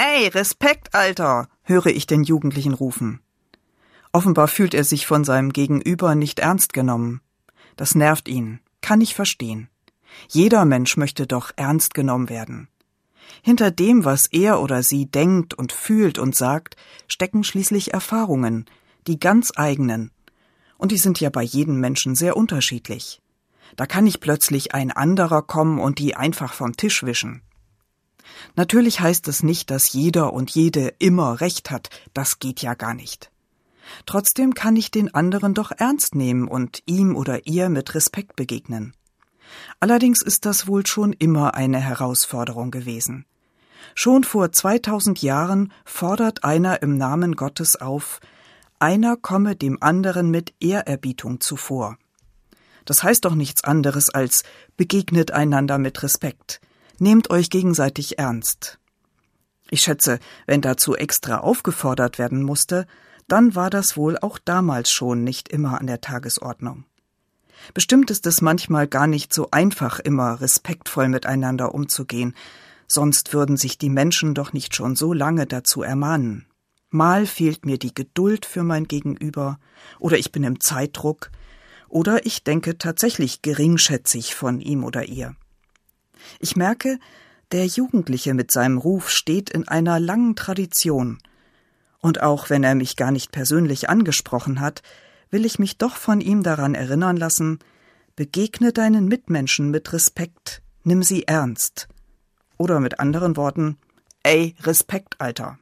Ey, Respekt, Alter, höre ich den Jugendlichen rufen. Offenbar fühlt er sich von seinem Gegenüber nicht ernst genommen. Das nervt ihn, kann ich verstehen. Jeder Mensch möchte doch ernst genommen werden. Hinter dem, was er oder sie denkt und fühlt und sagt, stecken schließlich Erfahrungen, die ganz eigenen. Und die sind ja bei jedem Menschen sehr unterschiedlich. Da kann nicht plötzlich ein anderer kommen und die einfach vom Tisch wischen. Natürlich heißt es nicht, dass jeder und jede immer Recht hat, das geht ja gar nicht. Trotzdem kann ich den anderen doch ernst nehmen und ihm oder ihr mit Respekt begegnen. Allerdings ist das wohl schon immer eine Herausforderung gewesen. Schon vor 2000 Jahren fordert einer im Namen Gottes auf, einer komme dem anderen mit Ehrerbietung zuvor. Das heißt doch nichts anderes als begegnet einander mit Respekt, nehmt euch gegenseitig ernst. Ich schätze, wenn dazu extra aufgefordert werden musste, dann war das wohl auch damals schon nicht immer an der Tagesordnung. Bestimmt ist es manchmal gar nicht so einfach, immer respektvoll miteinander umzugehen, sonst würden sich die Menschen doch nicht schon so lange dazu ermahnen. Mal fehlt mir die Geduld für mein Gegenüber, oder ich bin im Zeitdruck, oder ich denke tatsächlich geringschätzig von ihm oder ihr. Ich merke, der Jugendliche mit seinem Ruf steht in einer langen Tradition, und auch wenn er mich gar nicht persönlich angesprochen hat, will ich mich doch von ihm daran erinnern lassen, begegne deinen Mitmenschen mit Respekt, nimm sie ernst. Oder mit anderen Worten, ey, Respekt, Alter.